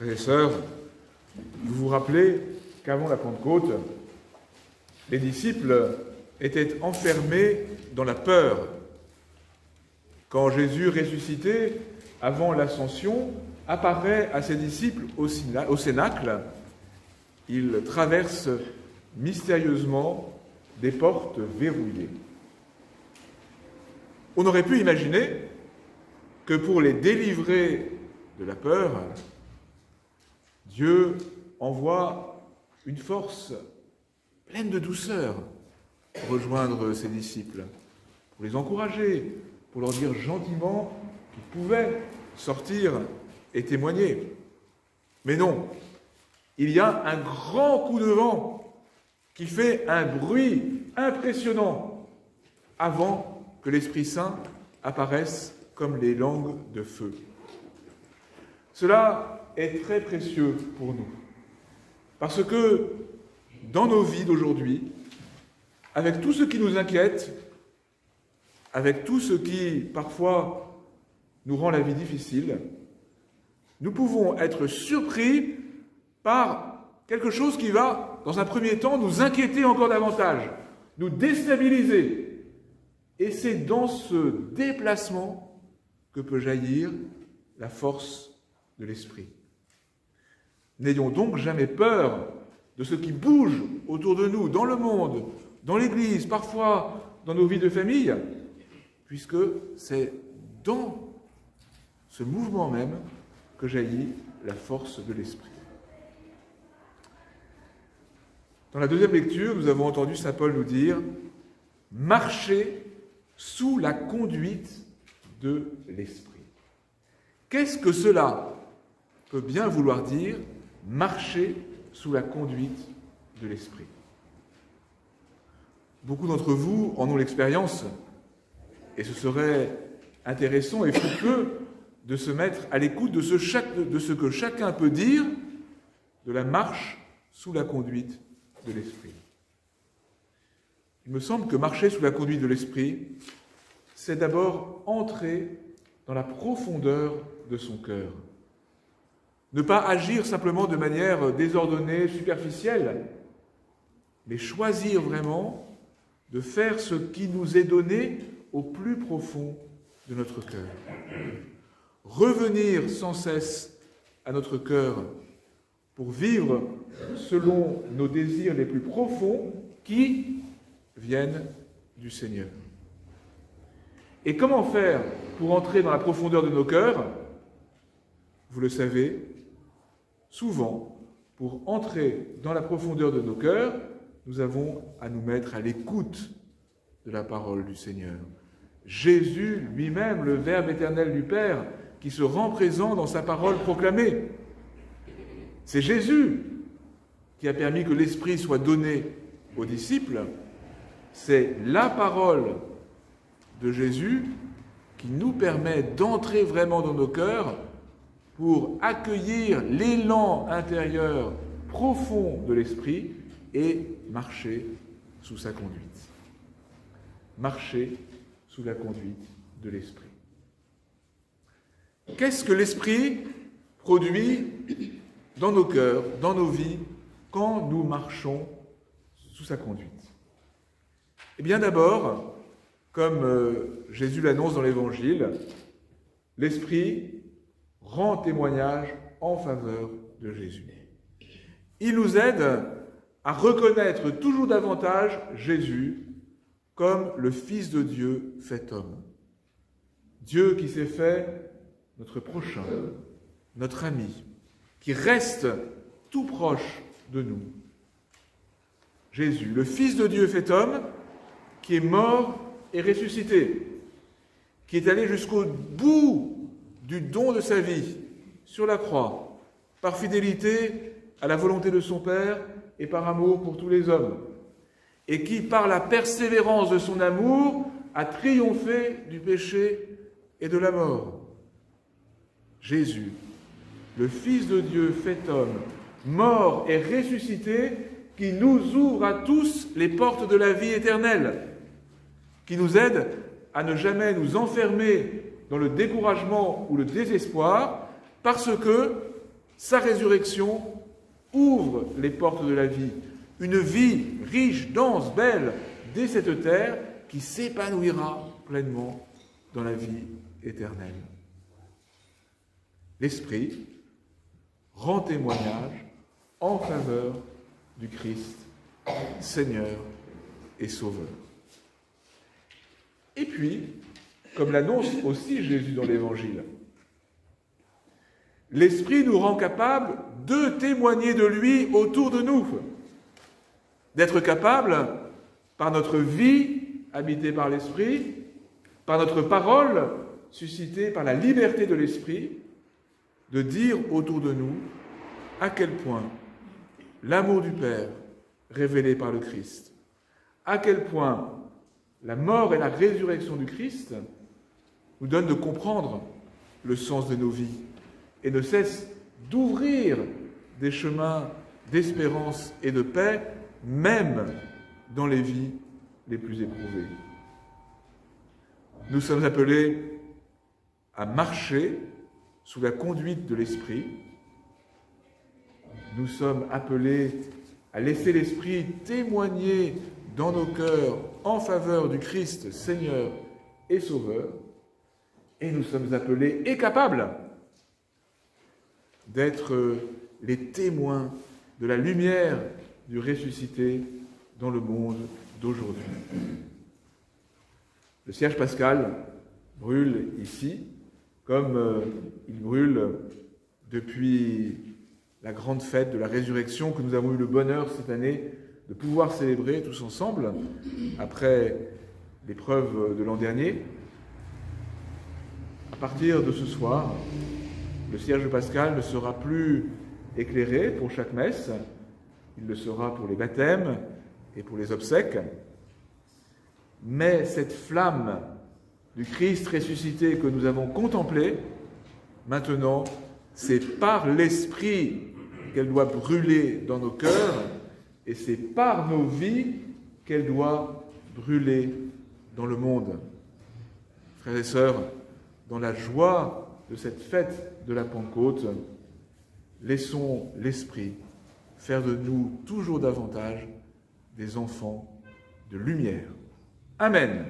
Frères et sœurs, vous vous rappelez qu'avant la Pentecôte, les disciples étaient enfermés dans la peur. Quand Jésus ressuscité, avant l'ascension, apparaît à ses disciples au Cénacle, il traverse mystérieusement des portes verrouillées. On aurait pu imaginer que pour les délivrer de la peur, Dieu envoie une force pleine de douceur rejoindre ses disciples, pour les encourager, pour leur dire gentiment qu'ils pouvaient sortir et témoigner. Mais non, il y a un grand coup de vent qui fait un bruit impressionnant avant que l'Esprit Saint apparaisse comme les langues de feu. Cela est très précieux pour nous, parce que dans nos vies d'aujourd'hui, avec tout ce qui nous inquiète, avec tout ce qui parfois nous rend la vie difficile, nous pouvons être surpris par quelque chose qui va, dans un premier temps, nous inquiéter encore davantage, nous déstabiliser. Et c'est dans ce déplacement que peut jaillir la force de l'esprit. N'ayons donc jamais peur de ce qui bouge autour de nous, dans le monde, dans l'Église, parfois dans nos vies de famille, puisque c'est dans ce mouvement même que jaillit la force de l'Esprit. Dans la deuxième lecture, nous avons entendu Saint Paul nous dire marcher sous la conduite de l'Esprit. Qu'est-ce que cela peut bien vouloir dire marcher sous la conduite de l'Esprit Beaucoup d'entre vous en ont l'expérience et ce serait intéressant et fructueux de se mettre à l'écoute de, de ce, que chacun peut dire de la marche sous la conduite de l'Esprit. Il me semble que marcher sous la conduite de l'Esprit, c'est d'abord entrer dans la profondeur de son cœur. Ne pas agir simplement de manière désordonnée, superficielle, mais choisir vraiment de faire ce qui nous est donné au plus profond de notre cœur. Revenir sans cesse à notre cœur pour vivre selon nos désirs les plus profonds qui viennent du Seigneur. Et comment faire pour entrer dans la profondeur de nos cœurs? Vous le savez, souvent, pour entrer dans la profondeur de nos cœurs, nous avons à nous mettre à l'écoute de la parole du Seigneur. Jésus lui-même, le Verbe éternel du Père, qui se rend présent dans sa parole proclamée. C'est Jésus qui a permis que l'Esprit soit donné aux disciples. C'est la parole de Jésus qui nous permet d'entrer vraiment dans nos cœurs pour accueillir l'élan intérieur profond de l'Esprit et marcher sous sa conduite. Marcher sous la conduite de l'Esprit. Qu'est-ce que l'Esprit produit dans nos cœurs, dans nos vies, quand nous marchons sous sa conduite? Eh bien d'abord, comme euh, Jésus l'annonce dans l'Évangile, l'Esprit rend témoignage en faveur de Jésus. Il nous aide à reconnaître toujours davantage Jésus comme le Fils de Dieu fait homme. Dieu qui s'est fait notre prochain, notre ami, qui reste tout proche de nous. Jésus, le Fils de Dieu fait homme, qui est mort et ressuscité, qui est allé jusqu'au bout du don de sa vie sur la croix, par fidélité à la volonté de son Père et par amour pour tous les hommes, et qui, par la persévérance de son amour, a triomphé du péché et de la mort. Jésus, le Fils de Dieu fait homme, mort et ressuscité, qui nous ouvre à tous les portes de la vie éternelle, qui nous aide à ne jamais nous enfermer dans le découragement ou le désespoir, parce que sa résurrection ouvre les portes de la vie, une vie riche, dense, belle, dès cette terre qui s'épanouira pleinement dans la vie éternelle. L'Esprit rend témoignage en faveur du Christ, Seigneur et Sauveur. Et puis, comme l'annonce aussi Jésus dans l'Évangile, l'Esprit nous rend capable de témoigner de lui autour de nous, d'être capable, par notre vie habitée par l'Esprit, par notre parole suscitée par la liberté de l'Esprit, de dire autour de nous à quel point l'amour du Père révélé par le Christ, à quel point la mort et la résurrection du Christ nous donnent de comprendre le sens de nos vies et ne cessent d'ouvrir des chemins d'espérance et de paix, même dans les vies les plus éprouvées. Nous sommes appelés à marcher sous la conduite de l'Esprit. Nous sommes appelés à laisser l'Esprit témoigner dans nos cœurs en faveur du Christ Seigneur et Sauveur. Et nous sommes appelés et capables d'être les témoins de la lumière du ressuscité dans le monde d'aujourd'hui. Le cierge pascal brûle ici, comme euh, il brûle depuis la grande fête de la résurrection que nous avons eu le bonheur cette année de pouvoir célébrer tous ensemble, après l'épreuve de l'an dernier. À partir de ce soir, le cierge pascal ne sera plus éclairé pour chaque messe, il le sera pour les baptêmes et pour les obsèques. Mais cette flamme du Christ ressuscité que nous avons contemplée, maintenant, c'est par l'Esprit qu'elle doit brûler dans nos cœurs et c'est par nos vies qu'elle doit brûler dans le monde. Frères et sœurs, dans la joie de cette fête de la Pentecôte, laissons l'Esprit faire de nous toujours davantage des enfants de lumière. Amen.